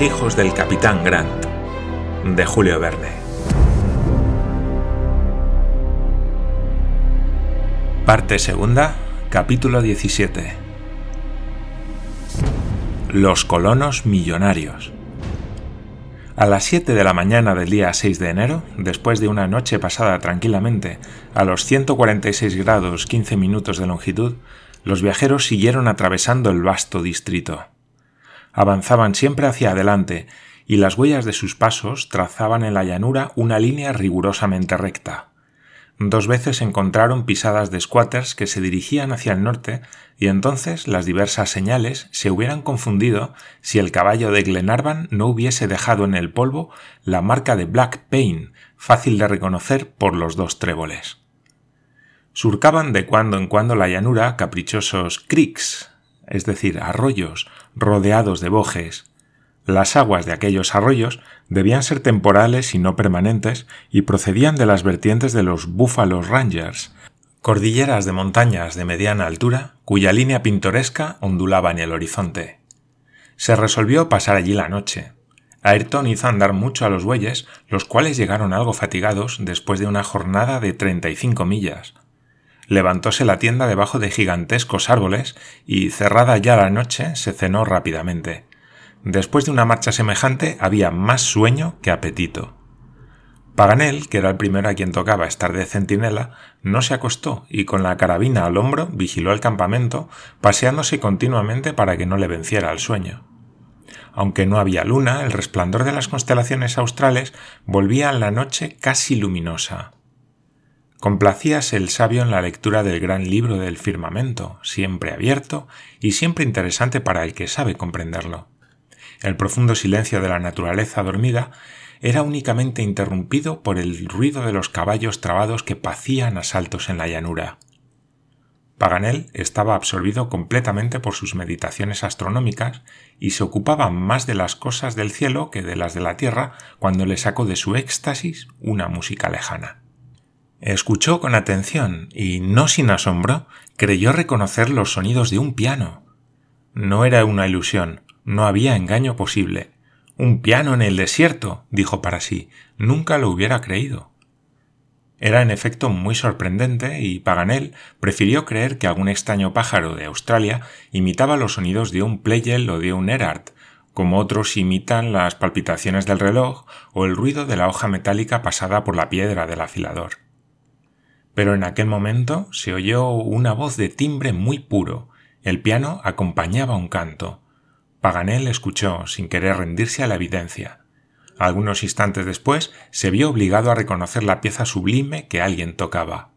Hijos del capitán Grant, de Julio Verne. Parte segunda, capítulo 17. Los colonos millonarios. A las 7 de la mañana del día 6 de enero, después de una noche pasada tranquilamente a los 146 grados 15 minutos de longitud, los viajeros siguieron atravesando el vasto distrito avanzaban siempre hacia adelante, y las huellas de sus pasos trazaban en la llanura una línea rigurosamente recta. Dos veces encontraron pisadas de squatters que se dirigían hacia el norte, y entonces las diversas señales se hubieran confundido si el caballo de Glenarvan no hubiese dejado en el polvo la marca de Black Pain, fácil de reconocer por los dos tréboles. Surcaban de cuando en cuando la llanura caprichosos creeks, es decir, arroyos rodeados de bojes. Las aguas de aquellos arroyos debían ser temporales y no permanentes y procedían de las vertientes de los Buffalo Rangers, cordilleras de montañas de mediana altura cuya línea pintoresca ondulaba en el horizonte. Se resolvió pasar allí la noche. Ayrton hizo andar mucho a los bueyes, los cuales llegaron algo fatigados después de una jornada de treinta y cinco millas, levantóse la tienda debajo de gigantescos árboles y, cerrada ya la noche, se cenó rápidamente. Después de una marcha semejante había más sueño que apetito. Paganel, que era el primero a quien tocaba estar de centinela, no se acostó y con la carabina al hombro vigiló el campamento, paseándose continuamente para que no le venciera el sueño. Aunque no había luna, el resplandor de las constelaciones australes volvía a la noche casi luminosa. Complacíase el sabio en la lectura del gran libro del firmamento, siempre abierto y siempre interesante para el que sabe comprenderlo. El profundo silencio de la naturaleza dormida era únicamente interrumpido por el ruido de los caballos trabados que pacían a saltos en la llanura. Paganel estaba absorbido completamente por sus meditaciones astronómicas y se ocupaba más de las cosas del cielo que de las de la tierra cuando le sacó de su éxtasis una música lejana. Escuchó con atención y, no sin asombro, creyó reconocer los sonidos de un piano. No era una ilusión, no había engaño posible. Un piano en el desierto, dijo para sí, nunca lo hubiera creído. Era en efecto muy sorprendente y Paganel prefirió creer que algún extraño pájaro de Australia imitaba los sonidos de un Pleyel o de un Erard, como otros imitan las palpitaciones del reloj o el ruido de la hoja metálica pasada por la piedra del afilador. Pero en aquel momento se oyó una voz de timbre muy puro. El piano acompañaba un canto. Paganel escuchó, sin querer rendirse a la evidencia. Algunos instantes después se vio obligado a reconocer la pieza sublime que alguien tocaba.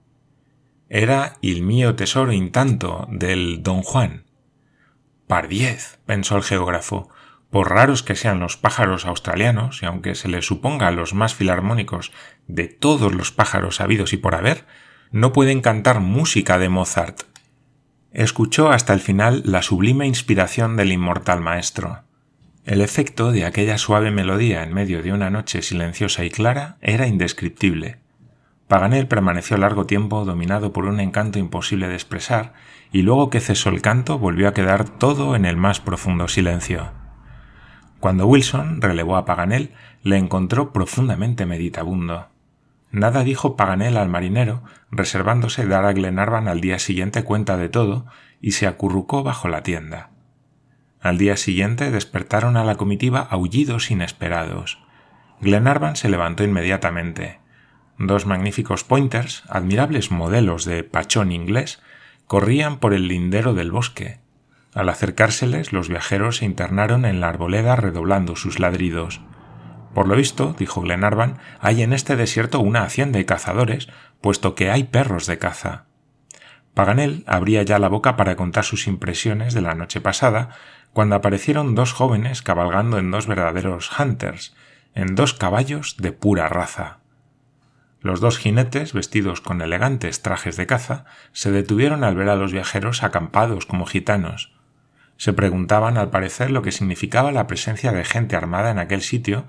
Era el mío tesoro intanto del Don Juan. Pardiez, pensó el geógrafo, por raros que sean los pájaros australianos, y aunque se les suponga los más filarmónicos de todos los pájaros habidos y por haber, no pueden cantar música de Mozart. Escuchó hasta el final la sublime inspiración del inmortal maestro. El efecto de aquella suave melodía en medio de una noche silenciosa y clara era indescriptible. Paganel permaneció largo tiempo dominado por un encanto imposible de expresar, y luego que cesó el canto volvió a quedar todo en el más profundo silencio. Cuando Wilson relevó a Paganel, le encontró profundamente meditabundo. Nada dijo Paganel al marinero, reservándose dar a Glenarvan al día siguiente cuenta de todo, y se acurrucó bajo la tienda. Al día siguiente despertaron a la comitiva aullidos inesperados. Glenarvan se levantó inmediatamente. Dos magníficos pointers, admirables modelos de pachón inglés, corrían por el lindero del bosque. Al acercárseles, los viajeros se internaron en la arboleda redoblando sus ladridos. Por lo visto, dijo Glenarvan, hay en este desierto una hacienda de cazadores, puesto que hay perros de caza. Paganel abría ya la boca para contar sus impresiones de la noche pasada, cuando aparecieron dos jóvenes cabalgando en dos verdaderos hunters, en dos caballos de pura raza. Los dos jinetes, vestidos con elegantes trajes de caza, se detuvieron al ver a los viajeros acampados como gitanos. Se preguntaban al parecer lo que significaba la presencia de gente armada en aquel sitio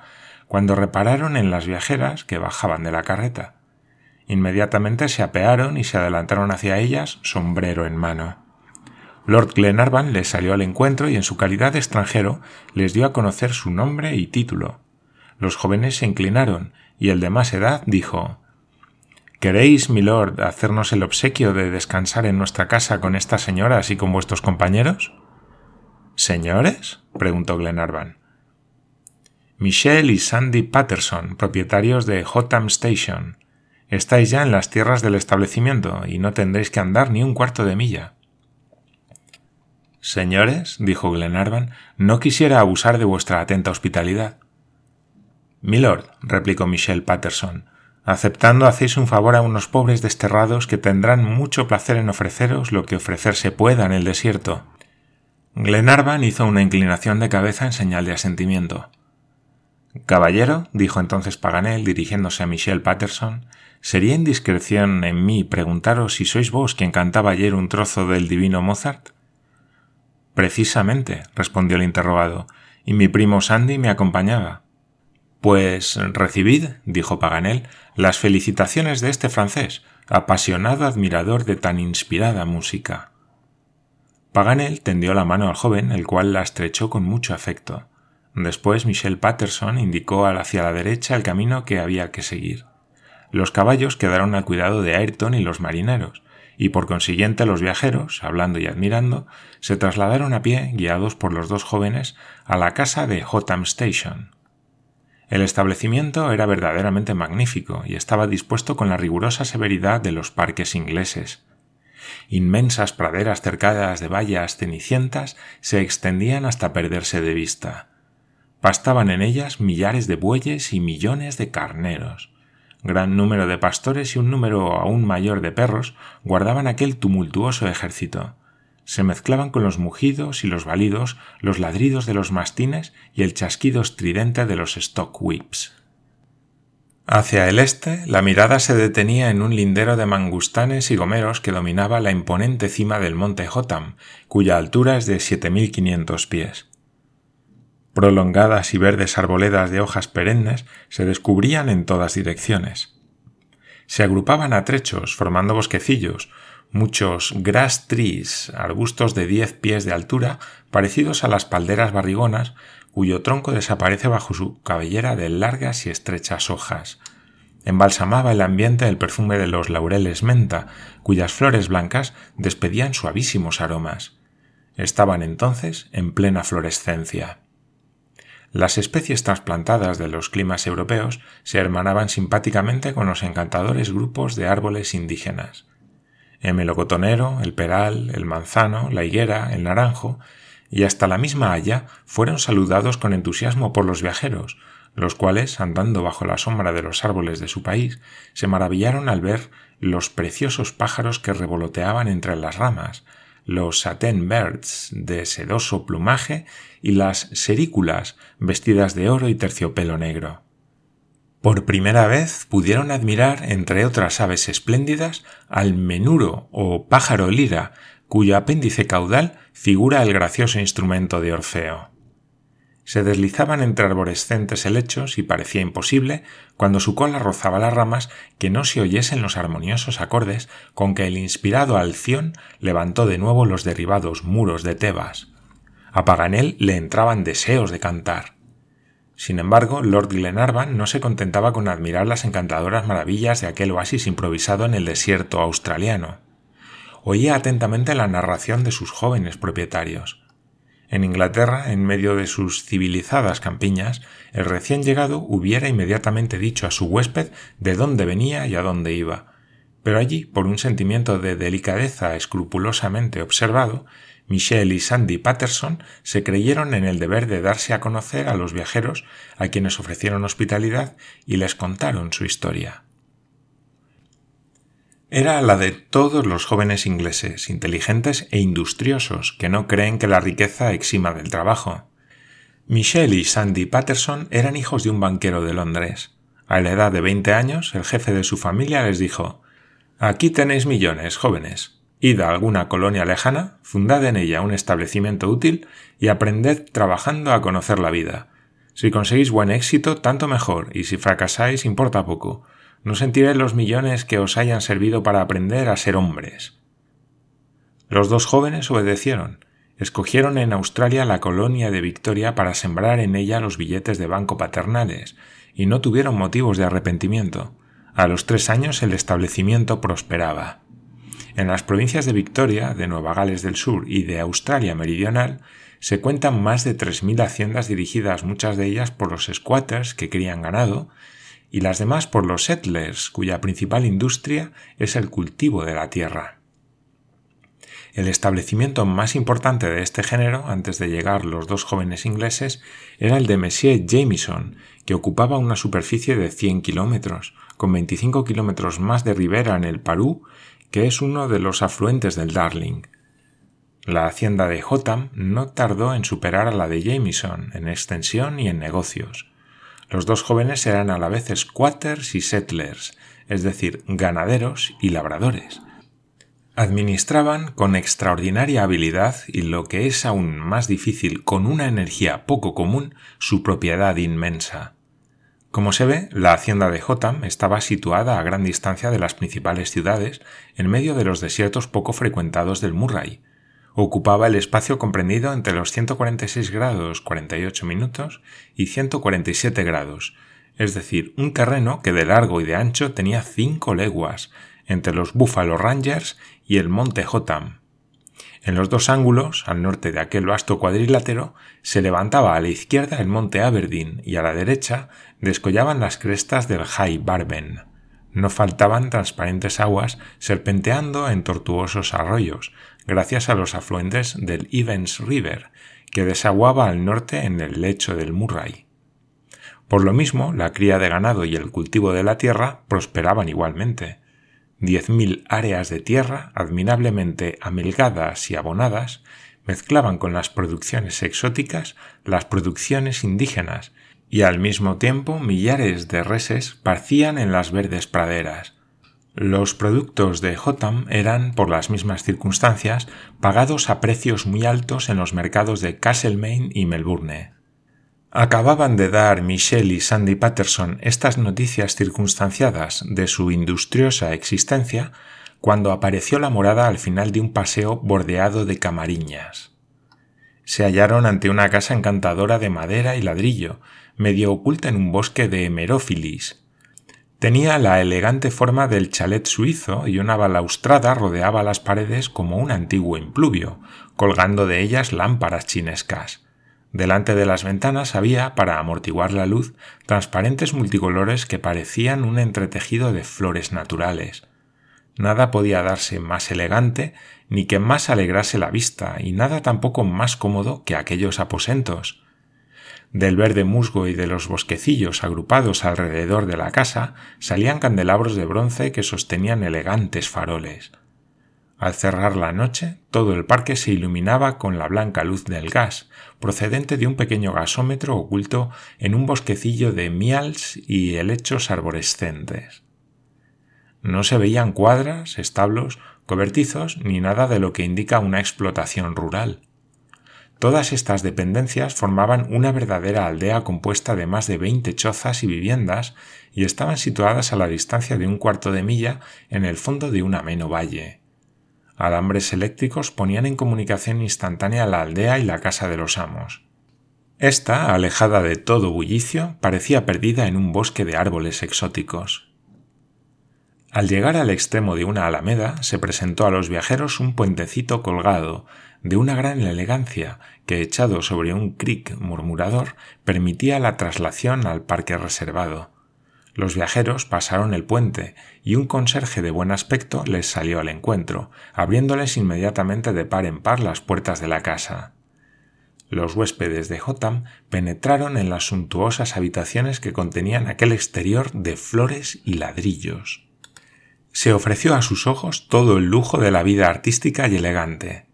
cuando repararon en las viajeras que bajaban de la carreta. Inmediatamente se apearon y se adelantaron hacia ellas, sombrero en mano. Lord Glenarvan les salió al encuentro y en su calidad de extranjero les dio a conocer su nombre y título. Los jóvenes se inclinaron y el de más edad dijo ¿Queréis, milord, hacernos el obsequio de descansar en nuestra casa con estas señoras y con vuestros compañeros? ¿Señores? preguntó Glenarvan. Michelle y Sandy Patterson, propietarios de Hotham Station. Estáis ya en las tierras del establecimiento y no tendréis que andar ni un cuarto de milla. Señores, dijo Glenarvan, no quisiera abusar de vuestra atenta hospitalidad. Milord, replicó Michelle Patterson, Aceptando hacéis un favor a unos pobres desterrados que tendrán mucho placer en ofreceros lo que ofrecerse pueda en el desierto. Glenarvan hizo una inclinación de cabeza en señal de asentimiento. Caballero, dijo entonces Paganel dirigiéndose a Michel Patterson, ¿sería indiscreción en mí preguntaros si sois vos quien cantaba ayer un trozo del divino Mozart? Precisamente, respondió el interrogado, y mi primo Sandy me acompañaba. Pues recibid, dijo Paganel, las felicitaciones de este francés, apasionado admirador de tan inspirada música. Paganel tendió la mano al joven, el cual la estrechó con mucho afecto. Después Michel Patterson indicó hacia la derecha el camino que había que seguir. Los caballos quedaron al cuidado de Ayrton y los marineros, y por consiguiente los viajeros, hablando y admirando, se trasladaron a pie, guiados por los dos jóvenes, a la casa de Hotham Station. El establecimiento era verdaderamente magnífico y estaba dispuesto con la rigurosa severidad de los parques ingleses. Inmensas praderas cercadas de vallas cenicientas se extendían hasta perderse de vista. Pastaban en ellas millares de bueyes y millones de carneros. Gran número de pastores y un número aún mayor de perros guardaban aquel tumultuoso ejército se mezclaban con los mugidos y los balidos, los ladridos de los mastines y el chasquido estridente de los stock whips. Hacia el este, la mirada se detenía en un lindero de mangustanes y gomeros que dominaba la imponente cima del monte Hotham, cuya altura es de 7.500 pies. Prolongadas y verdes arboledas de hojas perennes se descubrían en todas direcciones. Se agrupaban a trechos, formando bosquecillos, muchos grass trees, arbustos de diez pies de altura, parecidos a las palderas barrigonas, cuyo tronco desaparece bajo su cabellera de largas y estrechas hojas. Embalsamaba el ambiente el perfume de los laureles menta, cuyas flores blancas despedían suavísimos aromas. Estaban entonces en plena florescencia. Las especies trasplantadas de los climas europeos se hermanaban simpáticamente con los encantadores grupos de árboles indígenas. El melocotonero, el peral, el manzano, la higuera, el naranjo, y hasta la misma haya fueron saludados con entusiasmo por los viajeros, los cuales, andando bajo la sombra de los árboles de su país, se maravillaron al ver los preciosos pájaros que revoloteaban entre las ramas, los satin birds de sedoso plumaje y las serículas vestidas de oro y terciopelo negro. Por primera vez pudieron admirar, entre otras aves espléndidas, al menuro o pájaro lira, cuyo apéndice caudal figura el gracioso instrumento de Orfeo. Se deslizaban entre arborescentes helechos y parecía imposible, cuando su cola rozaba las ramas, que no se oyesen los armoniosos acordes con que el inspirado Alción levantó de nuevo los derribados muros de Tebas. A Paganel le entraban deseos de cantar. Sin embargo, Lord Glenarvan no se contentaba con admirar las encantadoras maravillas de aquel oasis improvisado en el desierto australiano. Oía atentamente la narración de sus jóvenes propietarios. En Inglaterra, en medio de sus civilizadas campiñas, el recién llegado hubiera inmediatamente dicho a su huésped de dónde venía y a dónde iba. Pero allí, por un sentimiento de delicadeza escrupulosamente observado, Michelle y Sandy Patterson se creyeron en el deber de darse a conocer a los viajeros a quienes ofrecieron hospitalidad y les contaron su historia. Era la de todos los jóvenes ingleses, inteligentes e industriosos, que no creen que la riqueza exima del trabajo. Michelle y Sandy Patterson eran hijos de un banquero de Londres. A la edad de veinte años, el jefe de su familia les dijo Aquí tenéis millones, jóvenes. Id a alguna colonia lejana, fundad en ella un establecimiento útil y aprended trabajando a conocer la vida. Si conseguís buen éxito, tanto mejor, y si fracasáis, importa poco. No sentiréis los millones que os hayan servido para aprender a ser hombres. Los dos jóvenes obedecieron. Escogieron en Australia la colonia de Victoria para sembrar en ella los billetes de banco paternales, y no tuvieron motivos de arrepentimiento. A los tres años el establecimiento prosperaba. En las provincias de Victoria, de Nueva Gales del Sur y de Australia Meridional se cuentan más de 3.000 haciendas dirigidas muchas de ellas por los squatters que crían ganado y las demás por los settlers cuya principal industria es el cultivo de la tierra. El establecimiento más importante de este género, antes de llegar los dos jóvenes ingleses, era el de Monsieur Jameson, que ocupaba una superficie de 100 kilómetros, con 25 kilómetros más de ribera en el Parú, que es uno de los afluentes del Darling. La hacienda de Hotham no tardó en superar a la de Jameson en extensión y en negocios. Los dos jóvenes eran a la vez squatters y settlers, es decir, ganaderos y labradores, Administraban con extraordinaria habilidad y lo que es aún más difícil, con una energía poco común, su propiedad inmensa. Como se ve, la hacienda de Jotham estaba situada a gran distancia de las principales ciudades, en medio de los desiertos poco frecuentados del Murray. Ocupaba el espacio comprendido entre los 146 grados 48 minutos y 147 grados, es decir, un terreno que de largo y de ancho tenía cinco leguas, entre los Buffalo Rangers y el monte Jotham. En los dos ángulos, al norte de aquel vasto cuadrilátero, se levantaba a la izquierda el monte Aberdeen y a la derecha descollaban las crestas del High Barben. No faltaban transparentes aguas serpenteando en tortuosos arroyos, gracias a los afluentes del Evans River, que desaguaba al norte en el lecho del Murray. Por lo mismo, la cría de ganado y el cultivo de la tierra prosperaban igualmente. 10.000 áreas de tierra admirablemente amelgadas y abonadas mezclaban con las producciones exóticas las producciones indígenas y al mismo tiempo millares de reses parcían en las verdes praderas. Los productos de Jotham eran, por las mismas circunstancias, pagados a precios muy altos en los mercados de Castlemaine y Melbourne. Acababan de dar Michelle y Sandy Patterson estas noticias circunstanciadas de su industriosa existencia cuando apareció la morada al final de un paseo bordeado de camariñas. Se hallaron ante una casa encantadora de madera y ladrillo, medio oculta en un bosque de hemerófilis. Tenía la elegante forma del chalet suizo y una balaustrada rodeaba las paredes como un antiguo impluvio, colgando de ellas lámparas chinescas. Delante de las ventanas había, para amortiguar la luz, transparentes multicolores que parecían un entretejido de flores naturales. Nada podía darse más elegante ni que más alegrase la vista, y nada tampoco más cómodo que aquellos aposentos. Del verde musgo y de los bosquecillos agrupados alrededor de la casa salían candelabros de bronce que sostenían elegantes faroles. Al cerrar la noche, todo el parque se iluminaba con la blanca luz del gas, procedente de un pequeño gasómetro oculto en un bosquecillo de mials y helechos arborescentes. No se veían cuadras, establos, cobertizos ni nada de lo que indica una explotación rural. Todas estas dependencias formaban una verdadera aldea compuesta de más de veinte chozas y viviendas y estaban situadas a la distancia de un cuarto de milla en el fondo de un ameno valle. Alambres eléctricos ponían en comunicación instantánea la aldea y la casa de los amos. Esta, alejada de todo bullicio, parecía perdida en un bosque de árboles exóticos. Al llegar al extremo de una alameda, se presentó a los viajeros un puentecito colgado, de una gran elegancia, que echado sobre un cric murmurador permitía la traslación al parque reservado. Los viajeros pasaron el puente y un conserje de buen aspecto les salió al encuentro, abriéndoles inmediatamente de par en par las puertas de la casa. Los huéspedes de Jotham penetraron en las suntuosas habitaciones que contenían aquel exterior de flores y ladrillos. Se ofreció a sus ojos todo el lujo de la vida artística y elegante.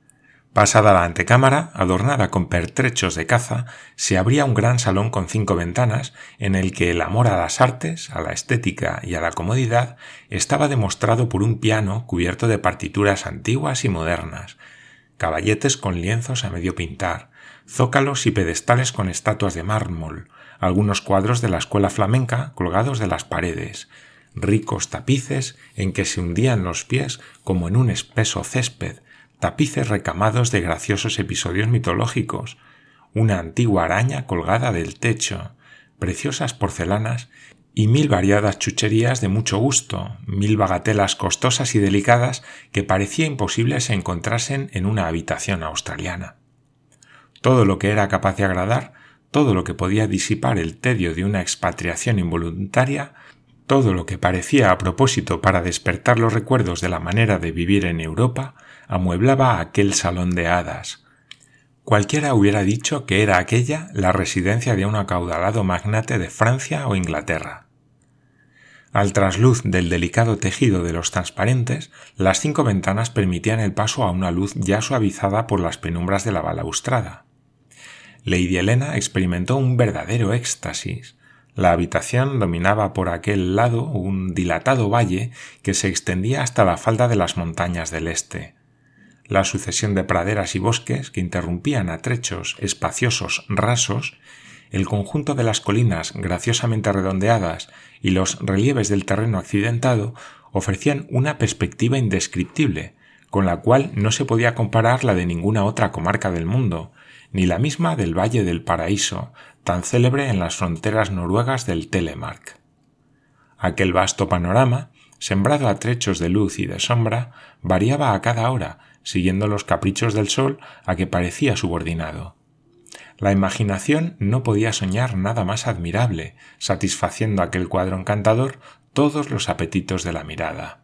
Pasada la antecámara, adornada con pertrechos de caza, se abría un gran salón con cinco ventanas, en el que el amor a las artes, a la estética y a la comodidad estaba demostrado por un piano cubierto de partituras antiguas y modernas, caballetes con lienzos a medio pintar, zócalos y pedestales con estatuas de mármol, algunos cuadros de la escuela flamenca colgados de las paredes, ricos tapices en que se hundían los pies como en un espeso césped, tapices recamados de graciosos episodios mitológicos, una antigua araña colgada del techo, preciosas porcelanas y mil variadas chucherías de mucho gusto, mil bagatelas costosas y delicadas que parecía imposible se encontrasen en una habitación australiana. Todo lo que era capaz de agradar, todo lo que podía disipar el tedio de una expatriación involuntaria, todo lo que parecía a propósito para despertar los recuerdos de la manera de vivir en Europa, amueblaba aquel salón de hadas. Cualquiera hubiera dicho que era aquella la residencia de un acaudalado magnate de Francia o Inglaterra. Al trasluz del delicado tejido de los transparentes, las cinco ventanas permitían el paso a una luz ya suavizada por las penumbras de la balaustrada. Lady Elena experimentó un verdadero éxtasis. La habitación dominaba por aquel lado un dilatado valle que se extendía hasta la falda de las montañas del este. La sucesión de praderas y bosques que interrumpían a trechos espaciosos rasos el conjunto de las colinas graciosamente redondeadas y los relieves del terreno accidentado ofrecían una perspectiva indescriptible, con la cual no se podía comparar la de ninguna otra comarca del mundo, ni la misma del Valle del Paraíso, tan célebre en las fronteras noruegas del Telemark. Aquel vasto panorama, sembrado a trechos de luz y de sombra, variaba a cada hora, siguiendo los caprichos del sol a que parecía subordinado. La imaginación no podía soñar nada más admirable, satisfaciendo aquel cuadro encantador todos los apetitos de la mirada.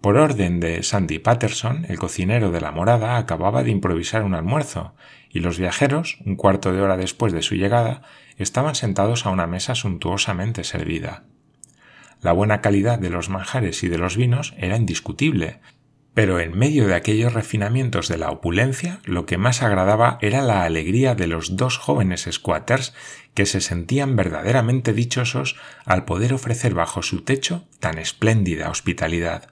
Por orden de Sandy Patterson, el cocinero de la morada acababa de improvisar un almuerzo, y los viajeros, un cuarto de hora después de su llegada, estaban sentados a una mesa suntuosamente servida. La buena calidad de los manjares y de los vinos era indiscutible, pero en medio de aquellos refinamientos de la opulencia, lo que más agradaba era la alegría de los dos jóvenes squatters que se sentían verdaderamente dichosos al poder ofrecer bajo su techo tan espléndida hospitalidad.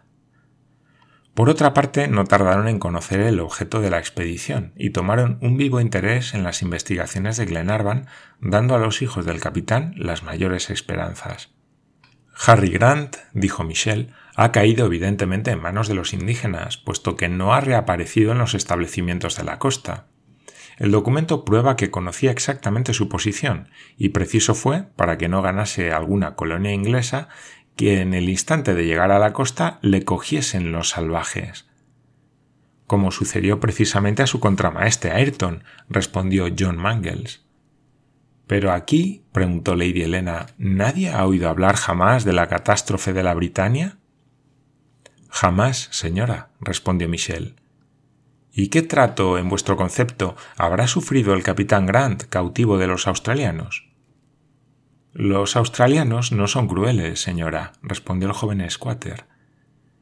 Por otra parte, no tardaron en conocer el objeto de la expedición y tomaron un vivo interés en las investigaciones de Glenarvan, dando a los hijos del capitán las mayores esperanzas. Harry Grant, dijo Michel, ha caído evidentemente en manos de los indígenas, puesto que no ha reaparecido en los establecimientos de la costa. El documento prueba que conocía exactamente su posición, y preciso fue, para que no ganase alguna colonia inglesa, que en el instante de llegar a la costa le cogiesen los salvajes. Como sucedió precisamente a su contramaestre Ayrton, respondió John Mangles. Pero aquí, preguntó Lady Helena, ¿nadie ha oído hablar jamás de la catástrofe de la Britania? Jamás, señora, respondió Michel. ¿Y qué trato, en vuestro concepto, habrá sufrido el capitán Grant, cautivo de los australianos? Los australianos no son crueles, señora, respondió el joven squatter.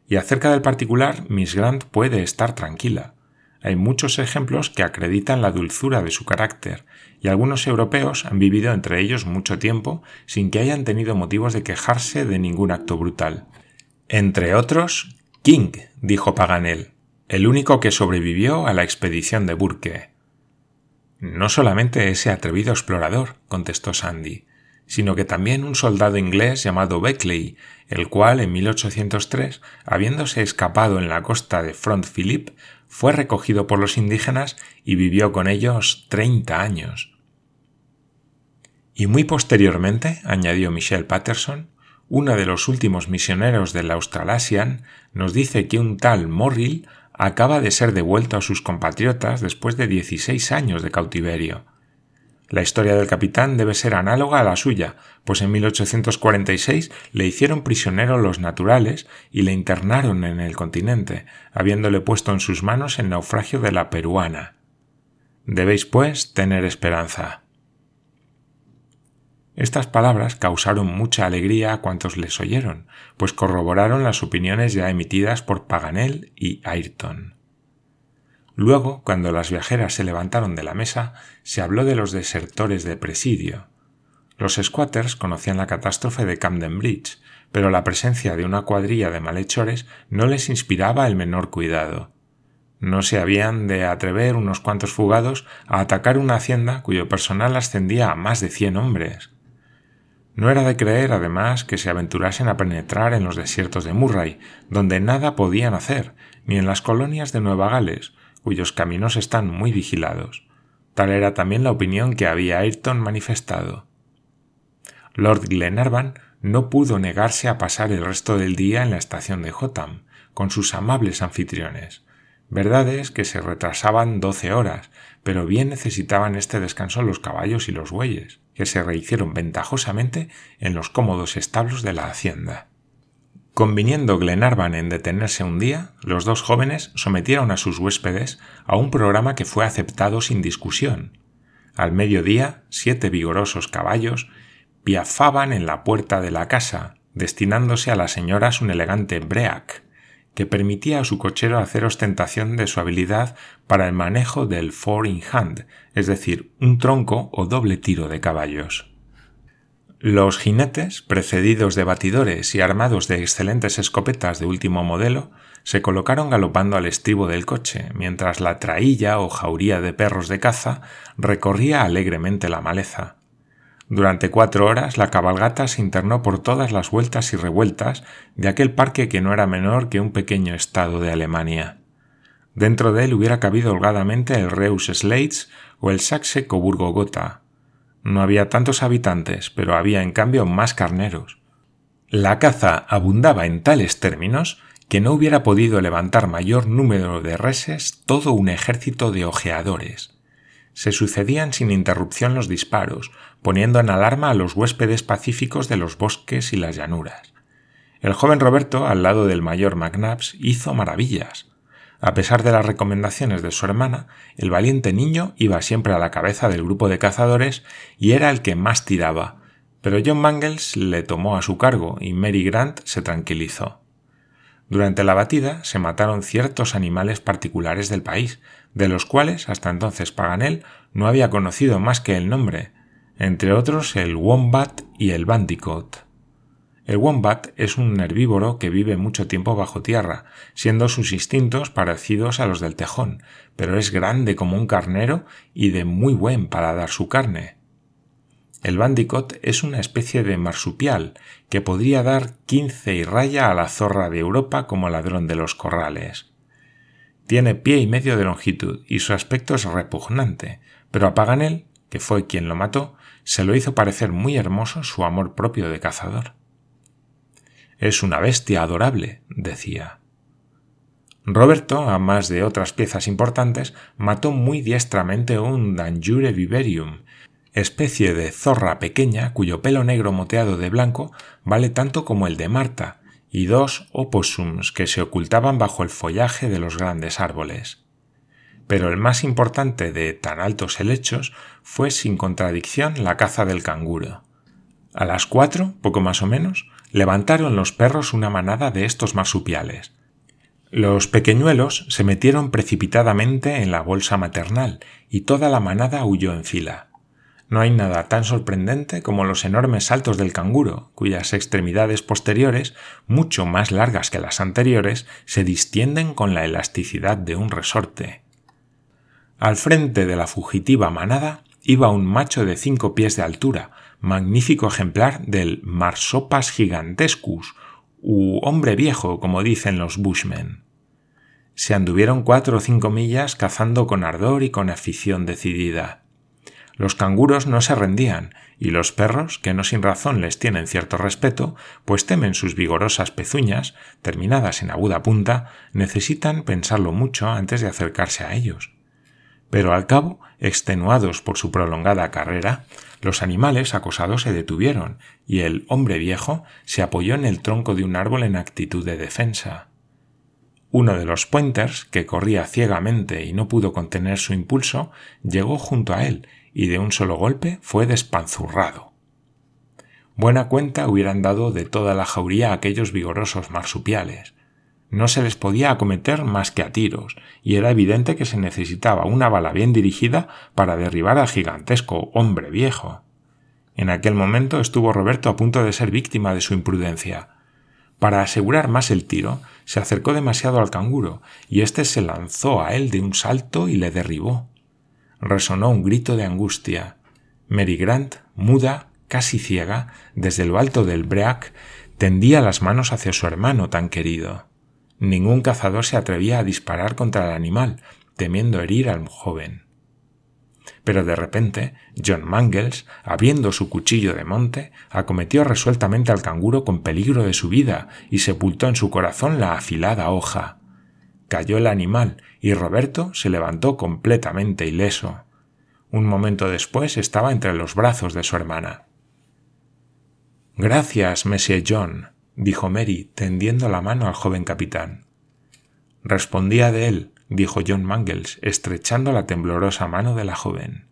Y acerca del particular, Miss Grant puede estar tranquila. Hay muchos ejemplos que acreditan la dulzura de su carácter, y algunos europeos han vivido entre ellos mucho tiempo sin que hayan tenido motivos de quejarse de ningún acto brutal. Entre otros, King, dijo Paganel, el único que sobrevivió a la expedición de Burke. No solamente ese atrevido explorador, contestó Sandy, sino que también un soldado inglés llamado Beckley, el cual en 1803, habiéndose escapado en la costa de Front Philip, fue recogido por los indígenas y vivió con ellos treinta años. Y muy posteriormente, añadió Michel Patterson, uno de los últimos misioneros del Australasian nos dice que un tal Morrill acaba de ser devuelto a sus compatriotas después de 16 años de cautiverio. La historia del capitán debe ser análoga a la suya, pues en 1846 le hicieron prisionero los naturales y le internaron en el continente, habiéndole puesto en sus manos el naufragio de la peruana. Debéis, pues, tener esperanza. Estas palabras causaron mucha alegría a cuantos les oyeron, pues corroboraron las opiniones ya emitidas por Paganel y Ayrton. Luego, cuando las viajeras se levantaron de la mesa, se habló de los desertores de presidio. Los squatters conocían la catástrofe de Camden Bridge, pero la presencia de una cuadrilla de malhechores no les inspiraba el menor cuidado. No se habían de atrever unos cuantos fugados a atacar una hacienda cuyo personal ascendía a más de cien hombres. No era de creer, además, que se aventurasen a penetrar en los desiertos de Murray, donde nada podían hacer, ni en las colonias de Nueva Gales, cuyos caminos están muy vigilados. Tal era también la opinión que había Ayrton manifestado. Lord Glenarvan no pudo negarse a pasar el resto del día en la estación de Hotham, con sus amables anfitriones. Verdad es que se retrasaban doce horas, pero bien necesitaban este descanso los caballos y los bueyes, que se rehicieron ventajosamente en los cómodos establos de la hacienda. Conviniendo Glenarvan en detenerse un día, los dos jóvenes sometieron a sus huéspedes a un programa que fue aceptado sin discusión. Al mediodía, siete vigorosos caballos piafaban en la puerta de la casa, destinándose a las señoras un elegante break, que permitía a su cochero hacer ostentación de su habilidad para el manejo del four in hand, es decir, un tronco o doble tiro de caballos. Los jinetes, precedidos de batidores y armados de excelentes escopetas de último modelo, se colocaron galopando al estribo del coche, mientras la trailla o jauría de perros de caza recorría alegremente la maleza. Durante cuatro horas la cabalgata se internó por todas las vueltas y revueltas de aquel parque que no era menor que un pequeño estado de Alemania. Dentro de él hubiera cabido holgadamente el Reus Slates o el Saxe Coburgo Gotha. No había tantos habitantes, pero había en cambio más carneros. La caza abundaba en tales términos que no hubiera podido levantar mayor número de reses todo un ejército de ojeadores se sucedían sin interrupción los disparos, poniendo en alarma a los huéspedes pacíficos de los bosques y las llanuras. El joven Roberto, al lado del mayor McNabbs, hizo maravillas. A pesar de las recomendaciones de su hermana, el valiente niño iba siempre a la cabeza del grupo de cazadores y era el que más tiraba, pero John Mangles le tomó a su cargo y Mary Grant se tranquilizó. Durante la batida se mataron ciertos animales particulares del país, de los cuales hasta entonces Paganel no había conocido más que el nombre, entre otros el wombat y el bandicoot. El wombat es un herbívoro que vive mucho tiempo bajo tierra, siendo sus instintos parecidos a los del tejón, pero es grande como un carnero y de muy buen dar su carne. El bandicoot es una especie de marsupial que podría dar quince y raya a la zorra de Europa como ladrón de los corrales. Tiene pie y medio de longitud y su aspecto es repugnante, pero a Paganel, que fue quien lo mató, se lo hizo parecer muy hermoso su amor propio de cazador. Es una bestia adorable, decía. Roberto, a más de otras piezas importantes, mató muy diestramente un Danjure viverium, especie de zorra pequeña cuyo pelo negro moteado de blanco vale tanto como el de Marta, y dos opossums que se ocultaban bajo el follaje de los grandes árboles. Pero el más importante de tan altos helechos fue sin contradicción la caza del canguro. A las cuatro, poco más o menos, levantaron los perros una manada de estos marsupiales. Los pequeñuelos se metieron precipitadamente en la bolsa maternal y toda la manada huyó en fila. No hay nada tan sorprendente como los enormes saltos del canguro, cuyas extremidades posteriores, mucho más largas que las anteriores, se distienden con la elasticidad de un resorte. Al frente de la fugitiva manada iba un macho de cinco pies de altura, magnífico ejemplar del Marsopas gigantescus, u hombre viejo, como dicen los bushmen. Se anduvieron cuatro o cinco millas cazando con ardor y con afición decidida. Los canguros no se rendían, y los perros, que no sin razón les tienen cierto respeto, pues temen sus vigorosas pezuñas, terminadas en aguda punta, necesitan pensarlo mucho antes de acercarse a ellos. Pero al cabo, extenuados por su prolongada carrera, los animales acosados se detuvieron, y el hombre viejo se apoyó en el tronco de un árbol en actitud de defensa. Uno de los pointers, que corría ciegamente y no pudo contener su impulso, llegó junto a él y de un solo golpe fue despanzurrado. Buena cuenta hubieran dado de toda la jauría aquellos vigorosos marsupiales. No se les podía acometer más que a tiros, y era evidente que se necesitaba una bala bien dirigida para derribar al gigantesco hombre viejo. En aquel momento estuvo Roberto a punto de ser víctima de su imprudencia. Para asegurar más el tiro, se acercó demasiado al canguro, y éste se lanzó a él de un salto y le derribó resonó un grito de angustia. Mary Grant, muda, casi ciega, desde lo alto del Break, tendía las manos hacia su hermano tan querido. Ningún cazador se atrevía a disparar contra el animal, temiendo herir al joven. Pero de repente, John Mangles, abriendo su cuchillo de monte, acometió resueltamente al canguro con peligro de su vida y sepultó en su corazón la afilada hoja. Cayó el animal y Roberto se levantó completamente ileso. Un momento después estaba entre los brazos de su hermana. Gracias, Monsieur John, dijo Mary, tendiendo la mano al joven capitán. Respondía de él, dijo John Mangles, estrechando la temblorosa mano de la joven.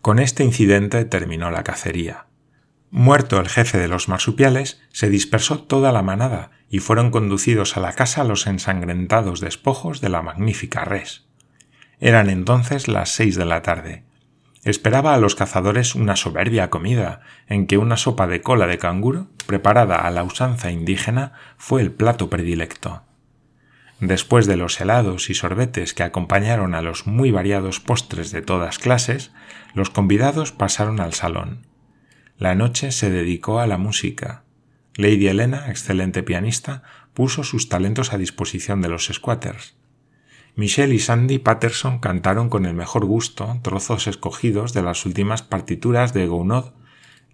Con este incidente terminó la cacería. Muerto el jefe de los marsupiales, se dispersó toda la manada y fueron conducidos a la casa los ensangrentados despojos de la magnífica res. Eran entonces las seis de la tarde. Esperaba a los cazadores una soberbia comida, en que una sopa de cola de canguro, preparada a la usanza indígena, fue el plato predilecto. Después de los helados y sorbetes que acompañaron a los muy variados postres de todas clases, los convidados pasaron al salón. La noche se dedicó a la música. Lady Helena, excelente pianista, puso sus talentos a disposición de los squatters. Michelle y Sandy Patterson cantaron con el mejor gusto trozos escogidos de las últimas partituras de Gounod,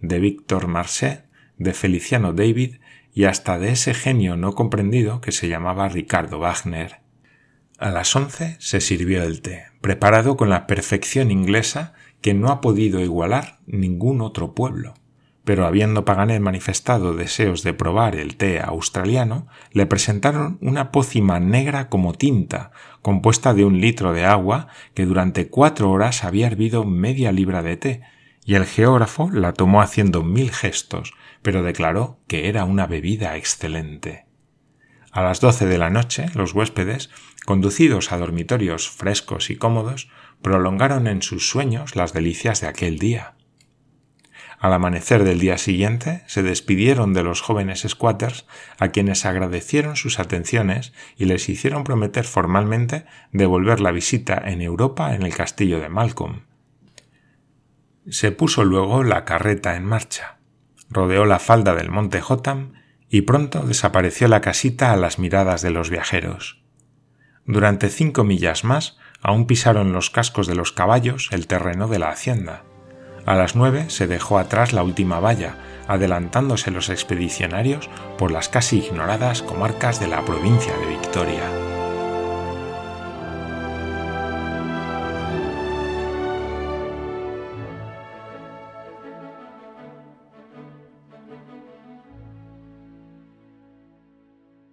de Victor Marcet, de Feliciano David y hasta de ese genio no comprendido que se llamaba Ricardo Wagner. A las once se sirvió el té, preparado con la perfección inglesa que no ha podido igualar ningún otro pueblo. Pero habiendo Paganet manifestado deseos de probar el té australiano, le presentaron una pócima negra como tinta, compuesta de un litro de agua que durante cuatro horas había hervido media libra de té, y el geógrafo la tomó haciendo mil gestos, pero declaró que era una bebida excelente. A las doce de la noche, los huéspedes, conducidos a dormitorios frescos y cómodos, prolongaron en sus sueños las delicias de aquel día. Al amanecer del día siguiente se despidieron de los jóvenes squatters a quienes agradecieron sus atenciones y les hicieron prometer formalmente devolver la visita en Europa en el castillo de Malcolm. Se puso luego la carreta en marcha rodeó la falda del monte Jotam y pronto desapareció la casita a las miradas de los viajeros. Durante cinco millas más aún pisaron los cascos de los caballos el terreno de la hacienda. A las nueve se dejó atrás la última valla, adelantándose los expedicionarios por las casi ignoradas comarcas de la provincia de Victoria.